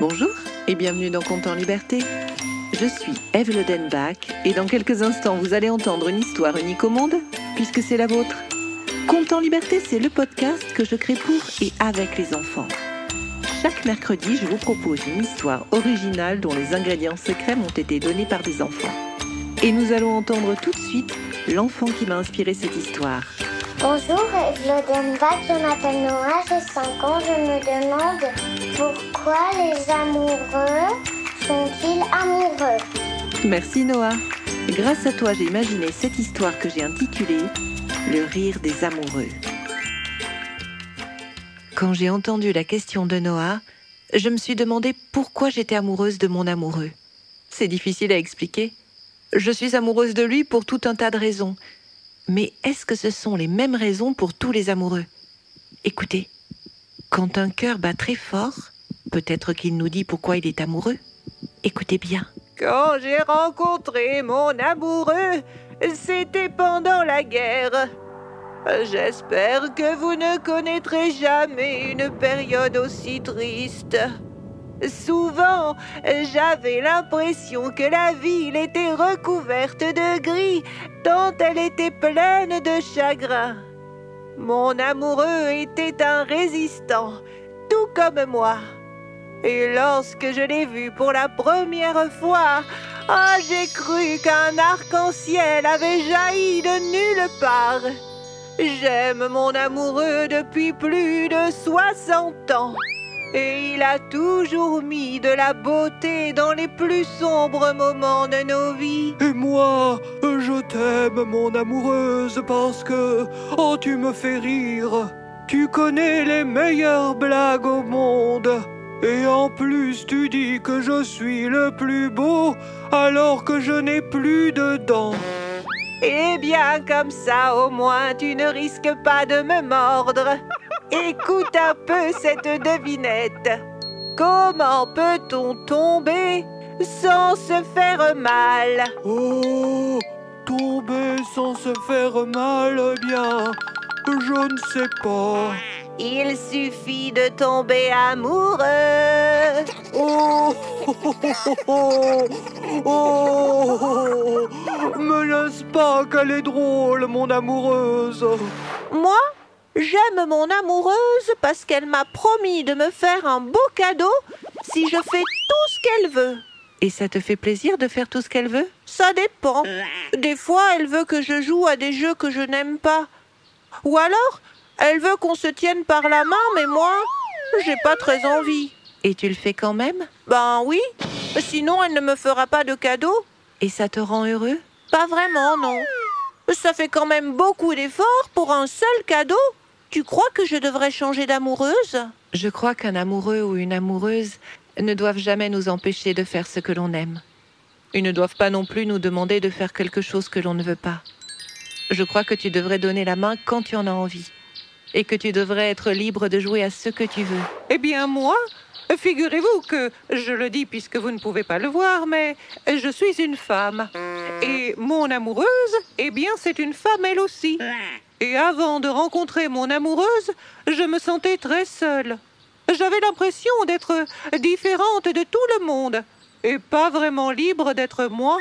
Bonjour et bienvenue dans Compte en Liberté. Je suis Eve Lodenbach et dans quelques instants vous allez entendre une histoire unique au monde puisque c'est la vôtre. Compte en Liberté, c'est le podcast que je crée pour et avec les enfants. Chaque mercredi, je vous propose une histoire originale dont les ingrédients secrets m'ont été donnés par des enfants. Et nous allons entendre tout de suite l'enfant qui m'a inspiré cette histoire. Bonjour, Lodenbach, je m'appelle Noah, j'ai 5 ans. Je me demande pourquoi les amoureux sont-ils amoureux Merci Noah. Grâce à toi, j'ai imaginé cette histoire que j'ai intitulée Le rire des amoureux. Quand j'ai entendu la question de Noah, je me suis demandé pourquoi j'étais amoureuse de mon amoureux. C'est difficile à expliquer. Je suis amoureuse de lui pour tout un tas de raisons. Mais est-ce que ce sont les mêmes raisons pour tous les amoureux? Écoutez, quand un cœur bat très fort, peut-être qu'il nous dit pourquoi il est amoureux. Écoutez bien. Quand j'ai rencontré mon amoureux, c'était pendant la guerre. J'espère que vous ne connaîtrez jamais une période aussi triste. Souvent, j'avais l'impression que la ville était recouverte de gris, tant elle était pleine de chagrin. Mon amoureux était un résistant, tout comme moi. Et lorsque je l'ai vu pour la première fois, ah, j'ai cru qu'un arc-en-ciel avait jailli de nulle part. J'aime mon amoureux depuis plus de 60 ans. Et il a toujours mis de la beauté dans les plus sombres moments de nos vies. Et moi, je t'aime, mon amoureuse, parce que, oh, tu me fais rire. Tu connais les meilleures blagues au monde. Et en plus, tu dis que je suis le plus beau, alors que je n'ai plus de dents. Eh bien, comme ça, au moins, tu ne risques pas de me mordre. Écoute un peu cette devinette. Comment peut-on tomber sans se faire mal? Oh, tomber sans se faire mal, eh bien, je ne sais pas. Il suffit de tomber amoureux. Oh, oh, oh, oh, me laisse pas qu'elle est drôle, mon amoureuse. Moi J'aime mon amoureuse parce qu'elle m'a promis de me faire un beau cadeau si je fais tout ce qu'elle veut. Et ça te fait plaisir de faire tout ce qu'elle veut Ça dépend. Des fois, elle veut que je joue à des jeux que je n'aime pas. Ou alors, elle veut qu'on se tienne par la main, mais moi, j'ai pas très envie. Et tu le fais quand même? Ben oui. Sinon, elle ne me fera pas de cadeau. Et ça te rend heureux? Pas vraiment, non. Ça fait quand même beaucoup d'efforts pour un seul cadeau. Tu crois que je devrais changer d'amoureuse? Je crois qu'un amoureux ou une amoureuse ne doivent jamais nous empêcher de faire ce que l'on aime. Ils ne doivent pas non plus nous demander de faire quelque chose que l'on ne veut pas. Je crois que tu devrais donner la main quand tu en as envie. Et que tu devrais être libre de jouer à ce que tu veux. Eh bien moi, figurez-vous que, je le dis puisque vous ne pouvez pas le voir, mais je suis une femme. Et mon amoureuse, eh bien c'est une femme elle aussi. Et avant de rencontrer mon amoureuse, je me sentais très seule. J'avais l'impression d'être différente de tout le monde et pas vraiment libre d'être moi.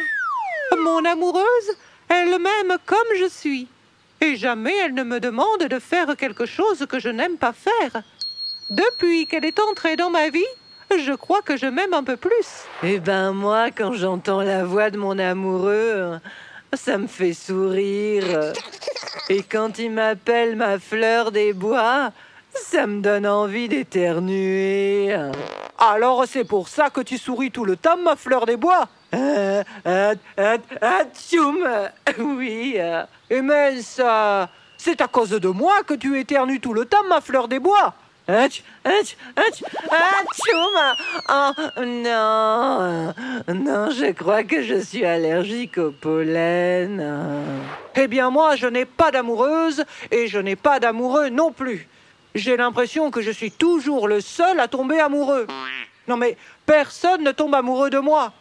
Mon amoureuse, elle m'aime comme je suis. Et jamais elle ne me demande de faire quelque chose que je n'aime pas faire. Depuis qu'elle est entrée dans ma vie, je crois que je m'aime un peu plus. Eh ben moi, quand j'entends la voix de mon amoureux, ça me fait sourire. Et quand il m'appelle ma fleur des bois, ça me donne envie d'éternuer. Alors c'est pour ça que tu souris tout le temps, ma fleur des bois euh, euh, euh, Oui. mais ça, c'est à cause de moi que tu éternues tout le temps, ma fleur des bois Oh non Non, je crois que je suis allergique au pollen. Eh bien moi, je n'ai pas d'amoureuse et je n'ai pas d'amoureux non plus. J'ai l'impression que je suis toujours le seul à tomber amoureux. Non mais personne ne tombe amoureux de moi.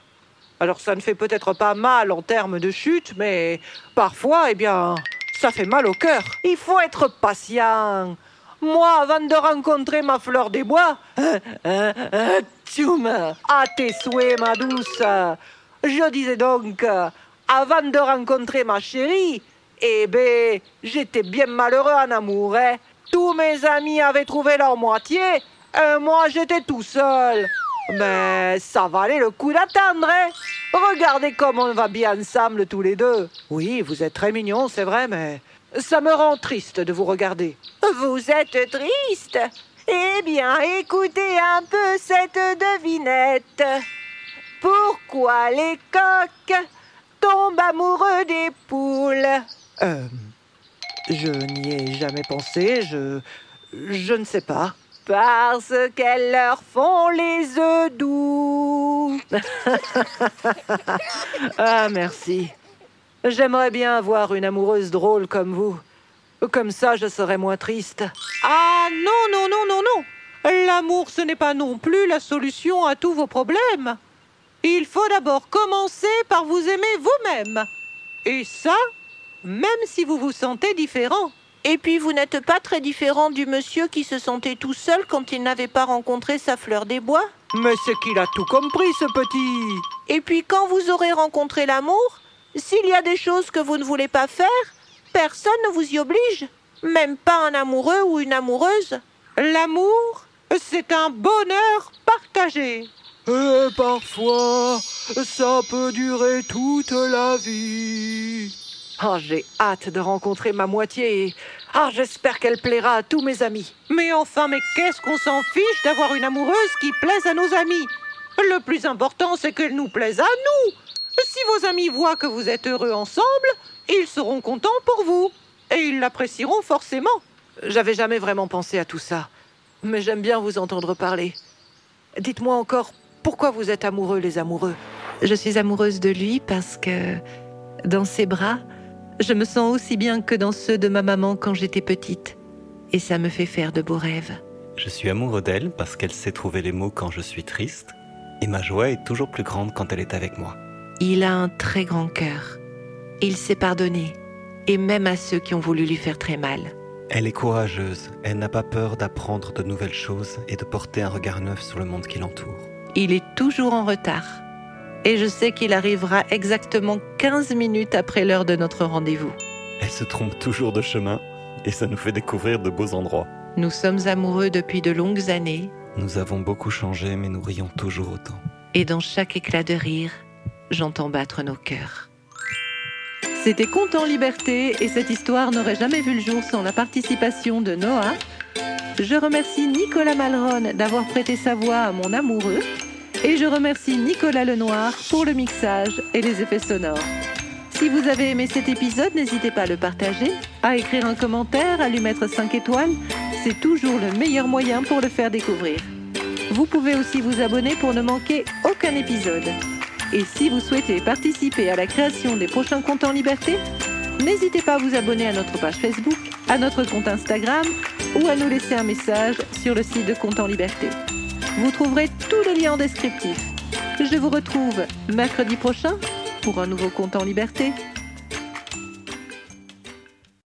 Alors ça ne fait peut-être pas mal en termes de chute, mais parfois, eh bien, ça fait mal au cœur. Il faut être patient. Moi, avant de rencontrer ma fleur des bois, Tchoum à tes souhaits, ma douce. Je disais donc, avant de rencontrer ma chérie, eh ben, j'étais bien malheureux en amour. hein. Tous mes amis avaient trouvé leur moitié, et moi j'étais tout seul. Mais ça valait le coup d'attendre, hein. Regardez comme on va bien ensemble tous les deux. Oui, vous êtes très mignons, c'est vrai, mais ça me rend triste de vous regarder. Vous êtes triste Eh bien, écoutez un peu cette devinette. Pourquoi les coqs tombent amoureux des poules? Euh. Je n'y ai jamais pensé, je. Je ne sais pas. Parce qu'elles leur font les œufs doux. ah, merci. J'aimerais bien avoir une amoureuse drôle comme vous. Comme ça, je serais moins triste. Ah non, non, non, non, non. L'amour, ce n'est pas non plus la solution à tous vos problèmes. Il faut d'abord commencer par vous aimer vous-même. Et ça, même si vous vous sentez différent. Et puis vous n'êtes pas très différent du monsieur qui se sentait tout seul quand il n'avait pas rencontré sa fleur des bois Mais c'est qu'il a tout compris, ce petit. Et puis quand vous aurez rencontré l'amour, s'il y a des choses que vous ne voulez pas faire, personne ne vous y oblige. Même pas un amoureux ou une amoureuse. L'amour, c'est un bonheur partagé. Et parfois, ça peut durer toute la vie. Oh, j'ai hâte de rencontrer ma moitié et. Ah, j'espère qu'elle plaira à tous mes amis. Mais enfin, mais qu'est-ce qu'on s'en fiche d'avoir une amoureuse qui plaise à nos amis? Le plus important, c'est qu'elle nous plaise à nous. Si vos amis voient que vous êtes heureux ensemble, ils seront contents pour vous. Et ils l'apprécieront forcément. J'avais jamais vraiment pensé à tout ça. Mais j'aime bien vous entendre parler. Dites-moi encore, pourquoi vous êtes amoureux, les amoureux? Je suis amoureuse de lui parce que dans ses bras, je me sens aussi bien que dans ceux de ma maman quand j'étais petite. Et ça me fait faire de beaux rêves. Je suis amoureux d'elle parce qu'elle sait trouver les mots quand je suis triste, et ma joie est toujours plus grande quand elle est avec moi. Il a un très grand cœur. Il sait pardonner, et même à ceux qui ont voulu lui faire très mal. Elle est courageuse, elle n'a pas peur d'apprendre de nouvelles choses et de porter un regard neuf sur le monde qui l'entoure. Il est toujours en retard. Et je sais qu'il arrivera exactement 15 minutes après l'heure de notre rendez-vous. Elle se trompe toujours de chemin, et ça nous fait découvrir de beaux endroits. Nous sommes amoureux depuis de longues années, Nous avons beaucoup changé, mais nous rions toujours autant. et dans chaque éclat de rire, j'entends battre nos cœurs. C'était Conte en liberté et cette histoire n'aurait jamais vu le jour sans la participation de Noah. Je remercie Nicolas Malron d'avoir prêté sa voix à mon amoureux et je remercie Nicolas Lenoir pour le mixage et les effets sonores. Si vous avez aimé cet épisode, n'hésitez pas à le partager, à écrire un commentaire, à lui mettre 5 étoiles. C'est toujours le meilleur moyen pour le faire découvrir. Vous pouvez aussi vous abonner pour ne manquer aucun épisode. Et si vous souhaitez participer à la création des prochains comptes en liberté, n'hésitez pas à vous abonner à notre page Facebook, à notre compte Instagram ou à nous laisser un message sur le site de Compte en liberté. Vous trouverez tous les liens en descriptif. Je vous retrouve mercredi prochain pour un nouveau compte en liberté.